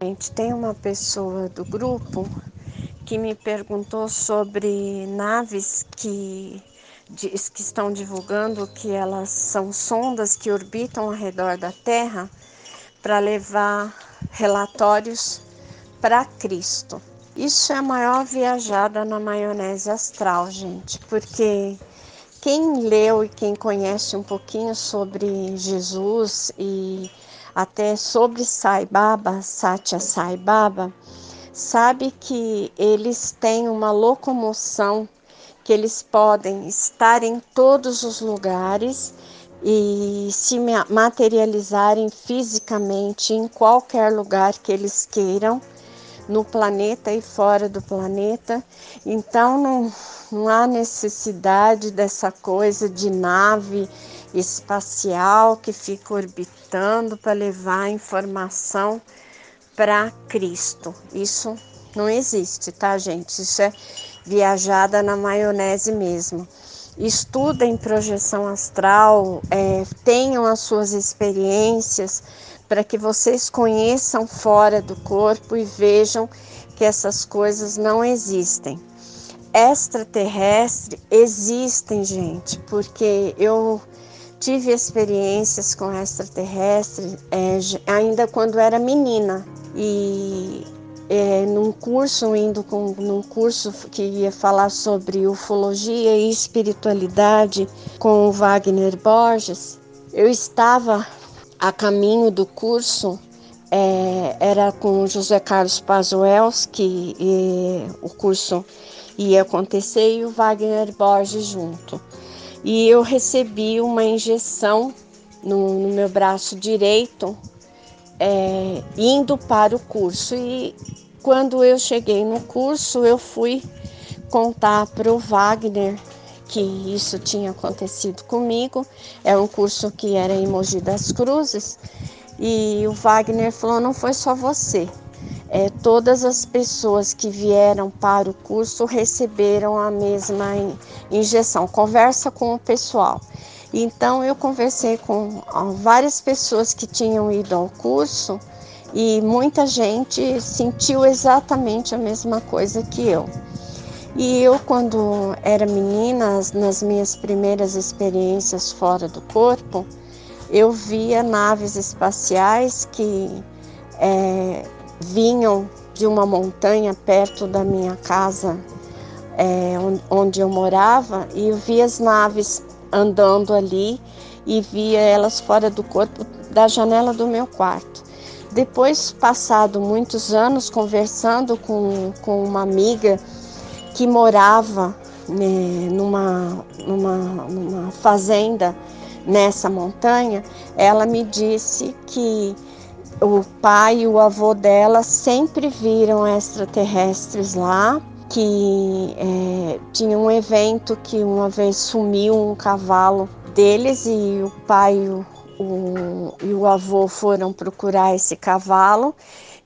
Gente, tem uma pessoa do grupo que me perguntou sobre naves que, diz, que estão divulgando que elas são sondas que orbitam ao redor da Terra para levar relatórios para Cristo. Isso é a maior viajada na maionese astral, gente, porque quem leu e quem conhece um pouquinho sobre Jesus e até sobre Sai Baba, Satya Sai Baba, sabe que eles têm uma locomoção, que eles podem estar em todos os lugares e se materializarem fisicamente em qualquer lugar que eles queiram, no planeta e fora do planeta. Então não, não há necessidade dessa coisa de nave espacial que fica orbitando para levar informação para Cristo. Isso não existe, tá, gente? Isso é viajada na maionese mesmo. Estudem projeção astral, é, tenham as suas experiências para que vocês conheçam fora do corpo e vejam que essas coisas não existem. Extraterrestre existem, gente, porque eu tive experiências com extraterrestres é, ainda quando era menina e é, num curso indo com num curso que ia falar sobre ufologia e espiritualidade com o Wagner Borges eu estava a caminho do curso é, era com José Carlos Pazuelski e o curso ia acontecer e o Wagner Borges junto e eu recebi uma injeção no, no meu braço direito, é, indo para o curso. E quando eu cheguei no curso, eu fui contar para o Wagner que isso tinha acontecido comigo. É um curso que era em Mogi das Cruzes. E o Wagner falou: não foi só você, é, todas as pessoas que vieram para o curso receberam a mesma injeção. Conversa com o pessoal. Então eu conversei com várias pessoas que tinham ido ao curso e muita gente sentiu exatamente a mesma coisa que eu. E eu, quando era menina, nas minhas primeiras experiências fora do corpo, eu via naves espaciais que é, vinham de uma montanha perto da minha casa, é, onde eu morava, e eu via as naves andando ali e via elas fora do corpo da janela do meu quarto. Depois, passado muitos anos conversando com, com uma amiga que morava né, numa, numa, numa fazenda nessa montanha, ela me disse que o pai e o avô dela sempre viram extraterrestres lá, que é, tinha um evento que uma vez sumiu um cavalo deles e o pai o, o, e o avô foram procurar esse cavalo.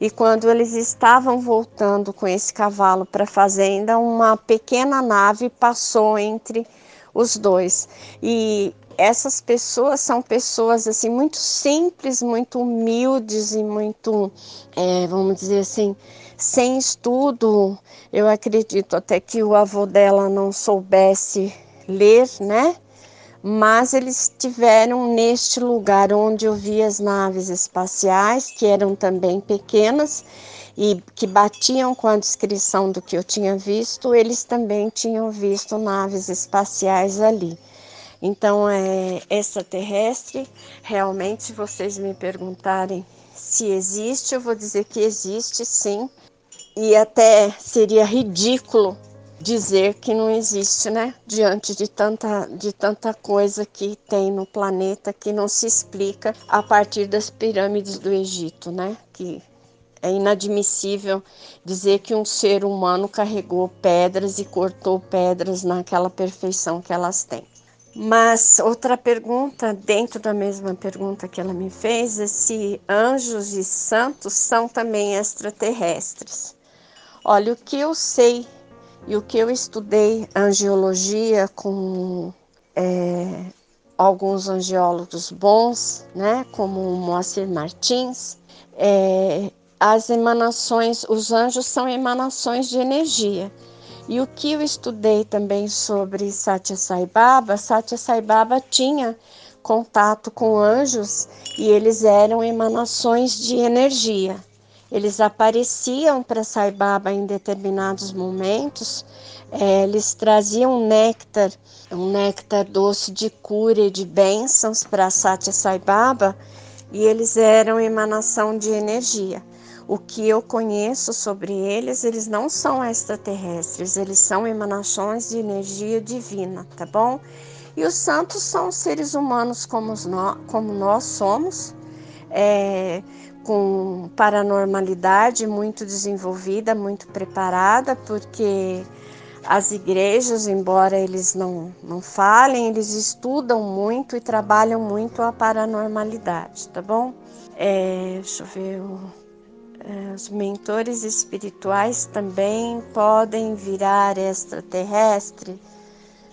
E quando eles estavam voltando com esse cavalo para a fazenda, uma pequena nave passou entre os dois. E essas pessoas são pessoas assim muito simples, muito humildes e muito, é, vamos dizer assim, sem estudo. Eu acredito até que o avô dela não soubesse ler, né? Mas eles estiveram neste lugar onde eu vi as naves espaciais, que eram também pequenas e que batiam com a descrição do que eu tinha visto, eles também tinham visto naves espaciais ali. Então, é extraterrestre, realmente, se vocês me perguntarem se existe, eu vou dizer que existe sim. E até seria ridículo dizer que não existe, né? Diante de tanta, de tanta coisa que tem no planeta que não se explica a partir das pirâmides do Egito, né? Que é inadmissível dizer que um ser humano carregou pedras e cortou pedras naquela perfeição que elas têm. Mas outra pergunta, dentro da mesma pergunta que ela me fez, é se anjos e santos são também extraterrestres. Olha, o que eu sei e o que eu estudei angiologia com é, alguns angiólogos bons, né, como o Moacir Martins, é, as emanações, os anjos são emanações de energia. E o que eu estudei também sobre Satya Sai Baba, Satya Sai Baba tinha contato com anjos e eles eram emanações de energia. Eles apareciam para Sai Baba em determinados momentos, é, eles traziam néctar, um néctar doce de cura e de bênçãos para Satya Sai Baba e eles eram emanação de energia. O que eu conheço sobre eles, eles não são extraterrestres, eles são emanações de energia divina, tá bom? E os santos são seres humanos como nós, como nós somos, é, com paranormalidade muito desenvolvida, muito preparada, porque as igrejas, embora eles não, não falem, eles estudam muito e trabalham muito a paranormalidade, tá bom? É, deixa eu ver. É, os mentores espirituais também podem virar extraterrestre.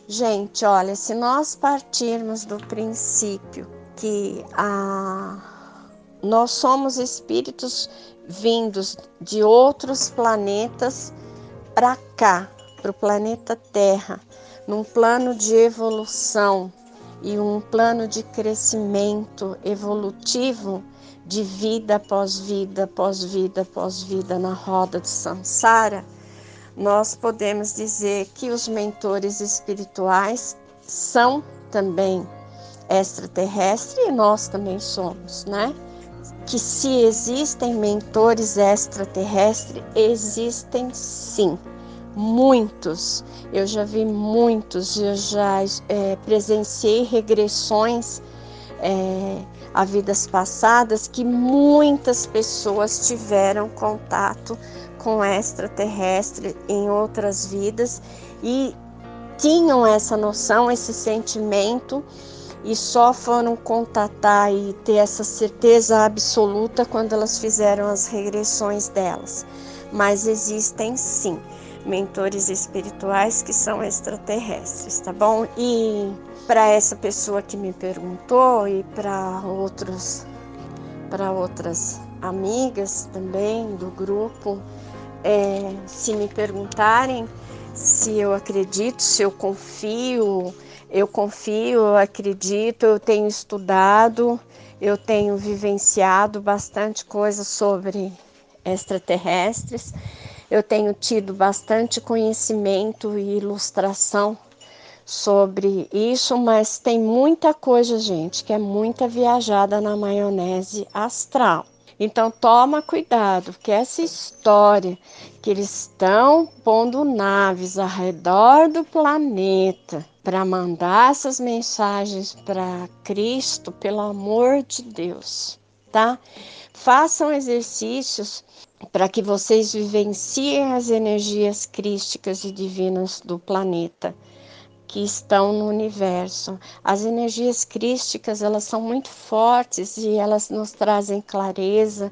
Gente, olha, se nós partirmos do princípio que a, nós somos espíritos vindos de outros planetas para cá, para o planeta Terra, num plano de evolução e um plano de crescimento evolutivo de vida após vida, após vida, após vida na roda de Sansara, nós podemos dizer que os mentores espirituais são também extraterrestres e nós também somos, né? Que se existem mentores extraterrestres, existem sim muitos. Eu já vi muitos, eu já é, presenciei regressões é, a vidas passadas que muitas pessoas tiveram contato com extraterrestre em outras vidas e tinham essa noção, esse sentimento e só foram contatar e ter essa certeza absoluta quando elas fizeram as regressões delas. Mas existem sim mentores espirituais que são extraterrestres, tá bom? E para essa pessoa que me perguntou e para outros para outras amigas também do grupo, é, se me perguntarem se eu acredito, se eu confio, eu confio, eu acredito, eu tenho estudado, eu tenho vivenciado bastante coisa sobre extraterrestres eu tenho tido bastante conhecimento e ilustração sobre isso, mas tem muita coisa, gente, que é muita viajada na maionese astral. Então toma cuidado, que essa história que eles estão pondo naves ao redor do planeta para mandar essas mensagens para Cristo, pelo amor de Deus, tá? Façam exercícios para que vocês vivenciem as energias crísticas e divinas do planeta que estão no universo. As energias crísticas, elas são muito fortes e elas nos trazem clareza,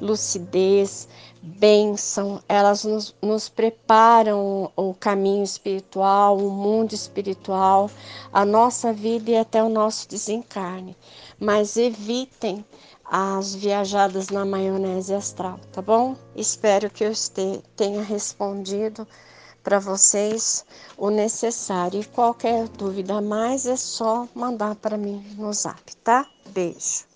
lucidez, bênção, elas nos, nos preparam o caminho espiritual, o mundo espiritual, a nossa vida e até o nosso desencarne. Mas evitem as viajadas na maionese astral, tá bom? Espero que eu tenha respondido para vocês o necessário. E qualquer dúvida a mais é só mandar para mim no zap, tá? Beijo.